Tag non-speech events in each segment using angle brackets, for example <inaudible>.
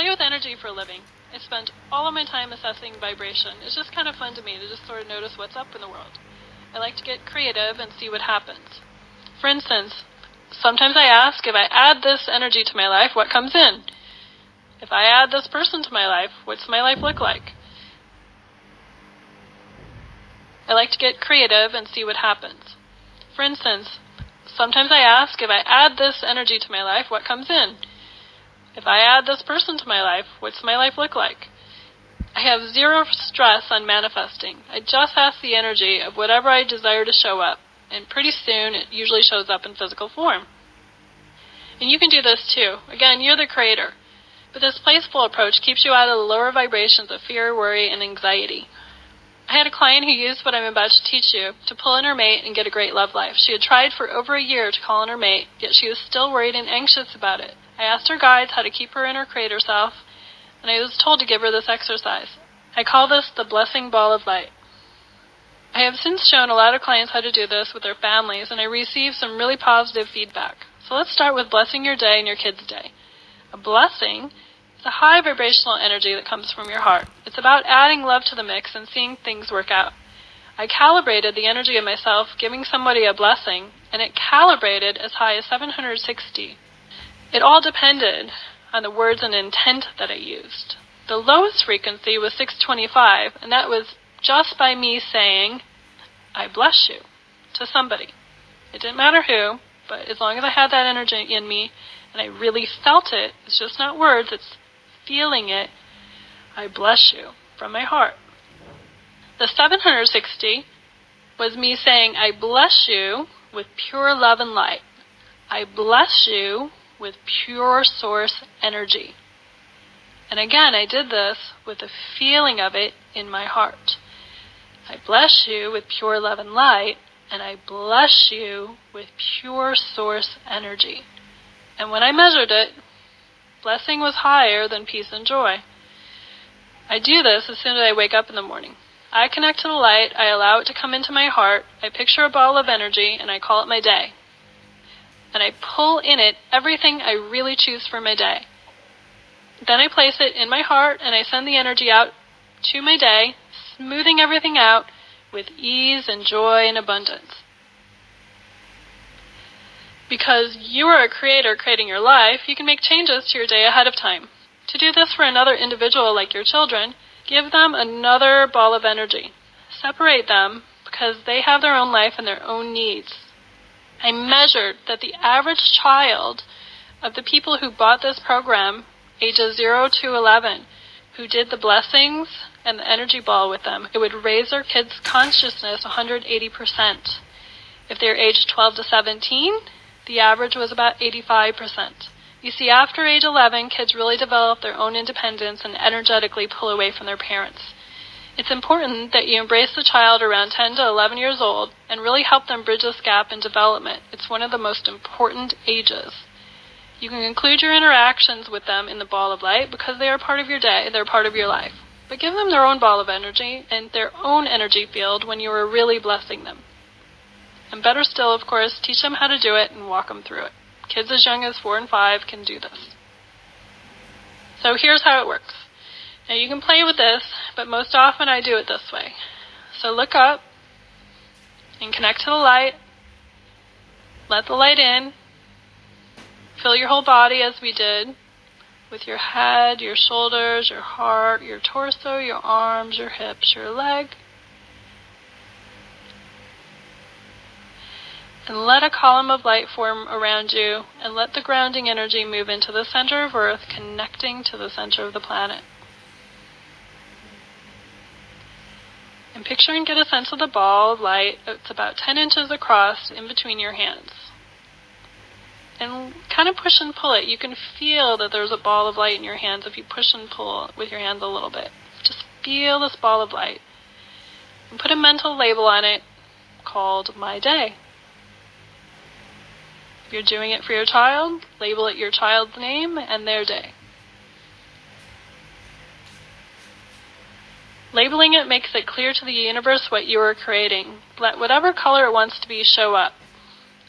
play with energy for a living. I spend all of my time assessing vibration. It's just kind of fun to me to just sort of notice what's up in the world. I like to get creative and see what happens. For instance, sometimes I ask if I add this energy to my life, what comes in? If I add this person to my life, what's my life look like? I like to get creative and see what happens. For instance, sometimes I ask if I add this energy to my life, what comes in? If I add this person to my life, what's my life look like? I have zero stress on manifesting. I just ask the energy of whatever I desire to show up, and pretty soon it usually shows up in physical form. And you can do this too. Again, you're the creator. But this playful approach keeps you out of the lower vibrations of fear, worry, and anxiety. I had a client who used what I'm about to teach you to pull in her mate and get a great love life. She had tried for over a year to call in her mate, yet she was still worried and anxious about it. I asked her guides how to keep her in her creator self, and I was told to give her this exercise. I call this the blessing ball of light. I have since shown a lot of clients how to do this with their families, and I received some really positive feedback. So let's start with blessing your day and your kids' day. A blessing is a high vibrational energy that comes from your heart. It's about adding love to the mix and seeing things work out. I calibrated the energy of myself giving somebody a blessing, and it calibrated as high as 760. It all depended on the words and intent that I used. The lowest frequency was 625, and that was just by me saying, I bless you, to somebody. It didn't matter who, but as long as I had that energy in me and I really felt it, it's just not words, it's feeling it, I bless you from my heart. The 760 was me saying, I bless you with pure love and light. I bless you with pure source energy. And again, I did this with a feeling of it in my heart. I bless you with pure love and light, and I bless you with pure source energy. And when I measured it, Blessing was higher than peace and joy. I do this as soon as I wake up in the morning. I connect to the light, I allow it to come into my heart, I picture a ball of energy, and I call it my day. And I pull in it everything I really choose for my day. Then I place it in my heart and I send the energy out to my day, smoothing everything out with ease and joy and abundance because you are a creator creating your life, you can make changes to your day ahead of time. To do this for another individual like your children, give them another ball of energy. Separate them because they have their own life and their own needs. I measured that the average child of the people who bought this program, ages 0 to 11, who did the blessings and the energy ball with them, it would raise their kids' consciousness 180%. If they're aged 12 to 17, the average was about 85%. You see, after age 11, kids really develop their own independence and energetically pull away from their parents. It's important that you embrace the child around 10 to 11 years old and really help them bridge this gap in development. It's one of the most important ages. You can include your interactions with them in the ball of light because they are part of your day, they're part of your life. But give them their own ball of energy and their own energy field when you are really blessing them. And better still, of course, teach them how to do it and walk them through it. Kids as young as four and five can do this. So here's how it works. Now you can play with this, but most often I do it this way. So look up and connect to the light. Let the light in. Fill your whole body as we did with your head, your shoulders, your heart, your torso, your arms, your hips, your leg. and let a column of light form around you, and let the grounding energy move into the center of Earth, connecting to the center of the planet. Picture and get a sense of the ball of light. It's about 10 inches across in between your hands. And kind of push and pull it. You can feel that there's a ball of light in your hands if you push and pull with your hands a little bit. Just feel this ball of light. And put a mental label on it called My Day. If you're doing it for your child, label it your child's name and their day. Labeling it makes it clear to the universe what you are creating. Let whatever color it wants to be show up.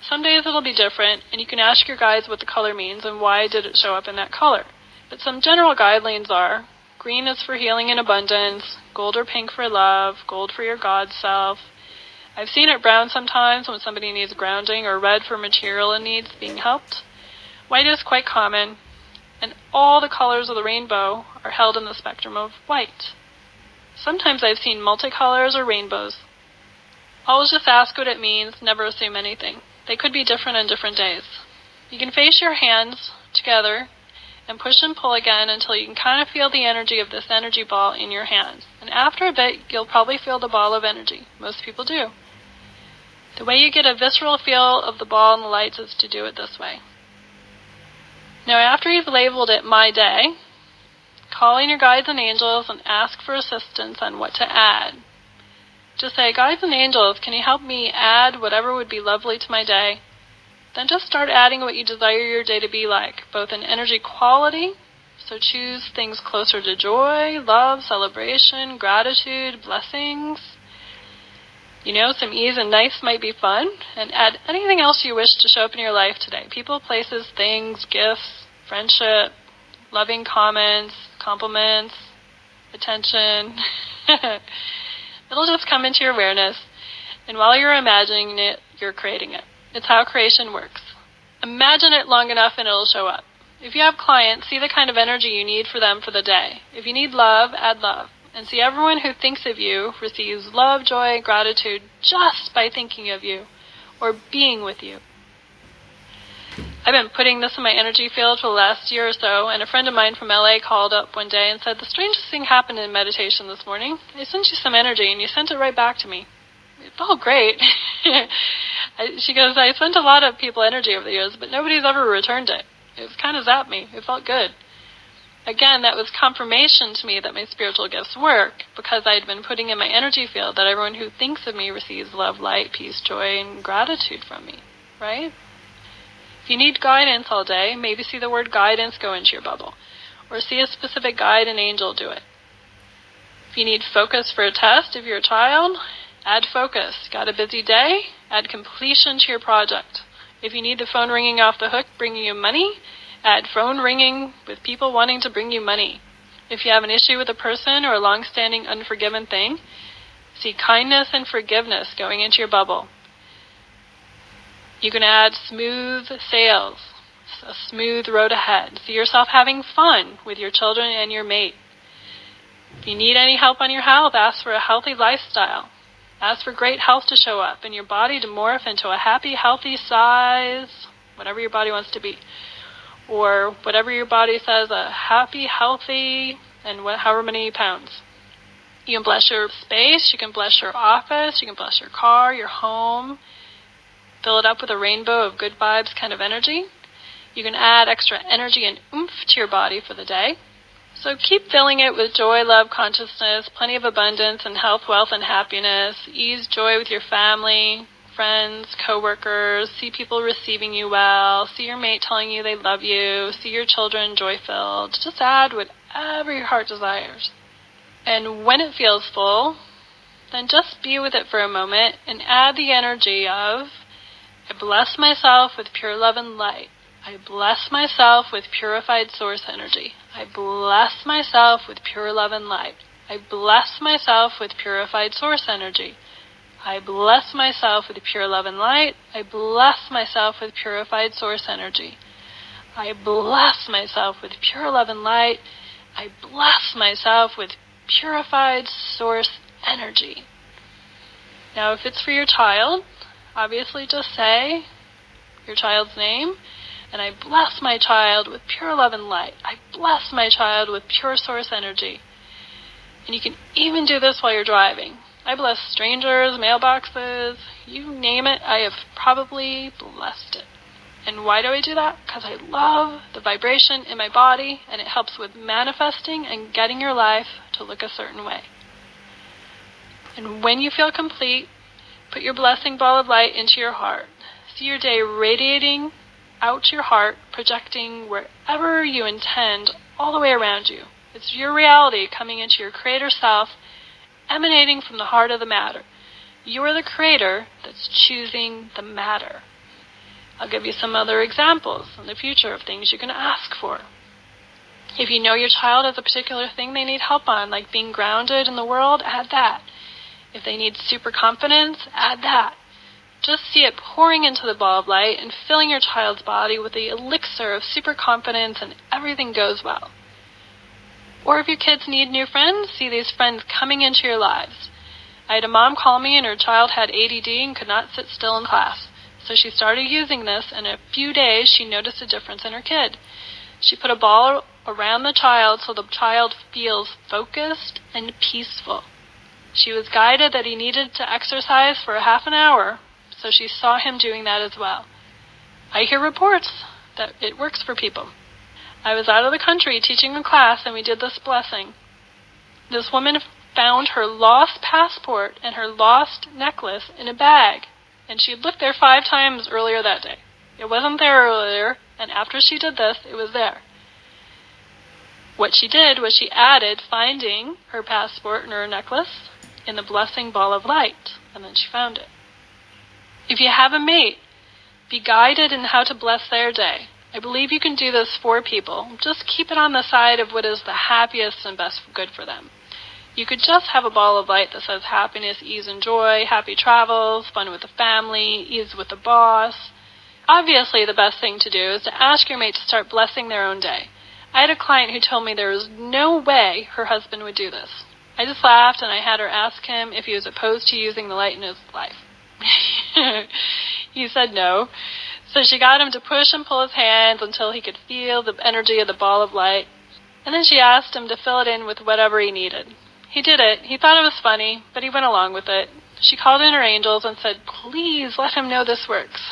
Some days it'll be different, and you can ask your guides what the color means and why did it show up in that color. But some general guidelines are green is for healing and abundance, gold or pink for love, gold for your God self. I've seen it brown sometimes when somebody needs grounding, or red for material and needs being helped. White is quite common, and all the colors of the rainbow are held in the spectrum of white. Sometimes I've seen multicolors or rainbows. Always just ask what it means, never assume anything. They could be different on different days. You can face your hands together and push and pull again until you can kind of feel the energy of this energy ball in your hands. And after a bit, you'll probably feel the ball of energy. Most people do. The way you get a visceral feel of the ball and the lights is to do it this way. Now, after you've labeled it My Day, call in your guides and angels and ask for assistance on what to add. Just say, Guides and angels, can you help me add whatever would be lovely to my day? Then just start adding what you desire your day to be like, both in energy quality, so choose things closer to joy, love, celebration, gratitude, blessings. You know, some ease and nice might be fun, and add anything else you wish to show up in your life today people, places, things, gifts, friendship, loving comments, compliments, attention. <laughs> It'll just come into your awareness, and while you're imagining it, you're creating it. It's how creation works. Imagine it long enough and it'll show up. If you have clients, see the kind of energy you need for them for the day. If you need love, add love. And see everyone who thinks of you receives love, joy, gratitude just by thinking of you or being with you. I've been putting this in my energy field for the last year or so, and a friend of mine from LA called up one day and said, The strangest thing happened in meditation this morning. I sent you some energy, and you sent it right back to me. It felt great. <laughs> she goes, I sent a lot of people energy over the years, but nobody's ever returned it. It was kind of zapped me. It felt good. Again, that was confirmation to me that my spiritual gifts work because I had been putting in my energy field that everyone who thinks of me receives love, light, peace, joy, and gratitude from me. Right? If you need guidance all day, maybe see the word guidance go into your bubble, or see a specific guide and angel do it. If you need focus for a test, if you're a child, Add focus. Got a busy day? Add completion to your project. If you need the phone ringing off the hook bringing you money, add phone ringing with people wanting to bring you money. If you have an issue with a person or a long-standing unforgiven thing, see kindness and forgiveness going into your bubble. You can add smooth sails, a smooth road ahead. See yourself having fun with your children and your mate. If you need any help on your health, ask for a healthy lifestyle. Ask for great health to show up and your body to morph into a happy, healthy size, whatever your body wants to be. Or whatever your body says, a happy, healthy, and what, however many pounds. You can bless your space, you can bless your office, you can bless your car, your home. Fill it up with a rainbow of good vibes kind of energy. You can add extra energy and oomph to your body for the day. So keep filling it with joy, love, consciousness, plenty of abundance and health, wealth, and happiness. Ease joy with your family, friends, coworkers. See people receiving you well. See your mate telling you they love you. See your children joy filled. Just add whatever your heart desires. And when it feels full, then just be with it for a moment and add the energy of I bless myself with pure love and light. I bless myself with purified source energy. I bless myself with pure love and light. I bless myself with purified source energy. I bless myself with pure love and light. I bless myself with purified source energy. I bless myself with pure love and light. I bless myself with purified source energy. Now, if it's for your child, obviously just say your child's name and I bless my child with pure love and light. I bless my child with pure source energy. And you can even do this while you're driving. I bless strangers, mailboxes, you name it, I have probably blessed it. And why do I do that? Because I love the vibration in my body and it helps with manifesting and getting your life to look a certain way. And when you feel complete, put your blessing ball of light into your heart. See your day radiating out your heart, projecting wherever you intend all the way around you. It's your reality coming into your creator self, emanating from the heart of the matter. You are the creator that's choosing the matter. I'll give you some other examples in the future of things you can ask for. If you know your child has a particular thing they need help on, like being grounded in the world, add that. If they need super confidence, add that. Just see it pouring into the ball of light and filling your child's body with the elixir of super confidence, and everything goes well. Or if your kids need new friends, see these friends coming into your lives. I had a mom call me and her child had ADD and could not sit still in class. So she started using this, and in a few days she noticed a difference in her kid. She put a ball around the child so the child feels focused and peaceful. She was guided that he needed to exercise for a half an hour, so she saw him doing that as well. I hear reports that it works for people. I was out of the country teaching a class and we did this blessing. This woman found her lost passport and her lost necklace in a bag, and she had looked there five times earlier that day. It wasn't there earlier, and after she did this, it was there. What she did was she added finding her passport and her necklace in the blessing ball of light, and then she found it. If you have a mate, be guided in how to bless their day. I believe you can do this for people. Just keep it on the side of what is the happiest and best good for them. You could just have a ball of light that says happiness, ease, and joy, happy travels, fun with the family, ease with the boss. Obviously, the best thing to do is to ask your mate to start blessing their own day. I had a client who told me there was no way her husband would do this. I just laughed and I had her ask him if he was opposed to using the light in his life. <laughs> he said no. So she got him to push and pull his hands until he could feel the energy of the ball of light. And then she asked him to fill it in with whatever he needed. He did it. He thought it was funny, but he went along with it. She called in her angels and said, Please let him know this works.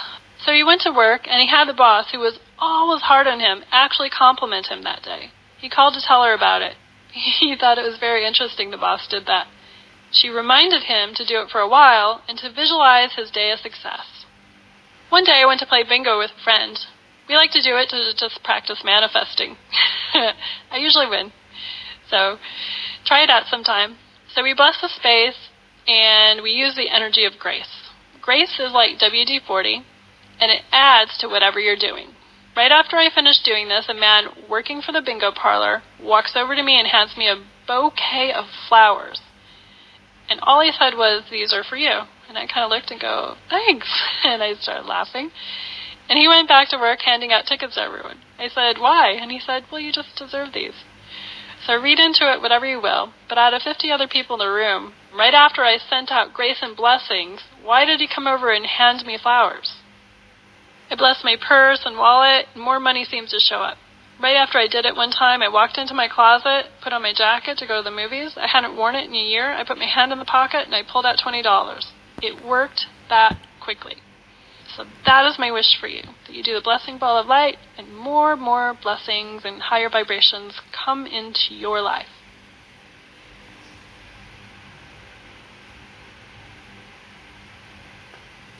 So he went to work, and he had the boss, who was always hard on him, actually compliment him that day. He called to tell her about it. <laughs> He thought it was very interesting the boss did that. She reminded him to do it for a while and to visualize his day of success. One day I went to play bingo with a friend. We like to do it to just practice manifesting. <laughs> I usually win. So try it out sometime. So we bless the space and we use the energy of grace. Grace is like WD 40 and it adds to whatever you're doing. Right after I finish doing this, a man working for the bingo parlor walks over to me and hands me a bouquet of flowers. And all he said was, These are for you. And I kind of looked and go, Thanks. <laughs> And I started laughing. And he went back to work handing out tickets to everyone. I said, Why? And he said, Well, you just deserve these. So read into it whatever you will, but out of 50 other people in the room, right after I sent out grace and blessings, why did he come over and hand me flowers? I blessed my purse and wallet, and more money seems to show up. Right after I did it one time, I walked into my closet, put on my jacket to go to the movies. I hadn't worn it in a year. I put my hand in the pocket and I pulled out $20. It worked that quickly. So that is my wish for you that you do the blessing ball of light and more, more blessings and higher vibrations come into your life.